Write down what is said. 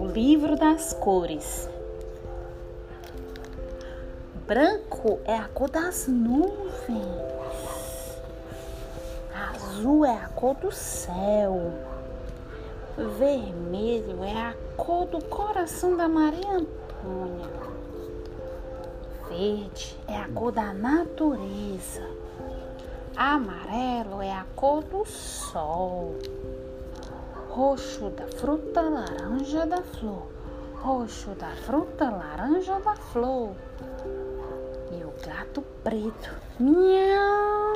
O livro das cores. Branco é a cor das nuvens. Azul é a cor do céu. Vermelho é a cor do coração da Maria Antônia. Verde é a cor da natureza. Amarelo é a cor do sol. Roxo da fruta, laranja da flor. Roxo da fruta, laranja da flor. E o gato preto. Miau.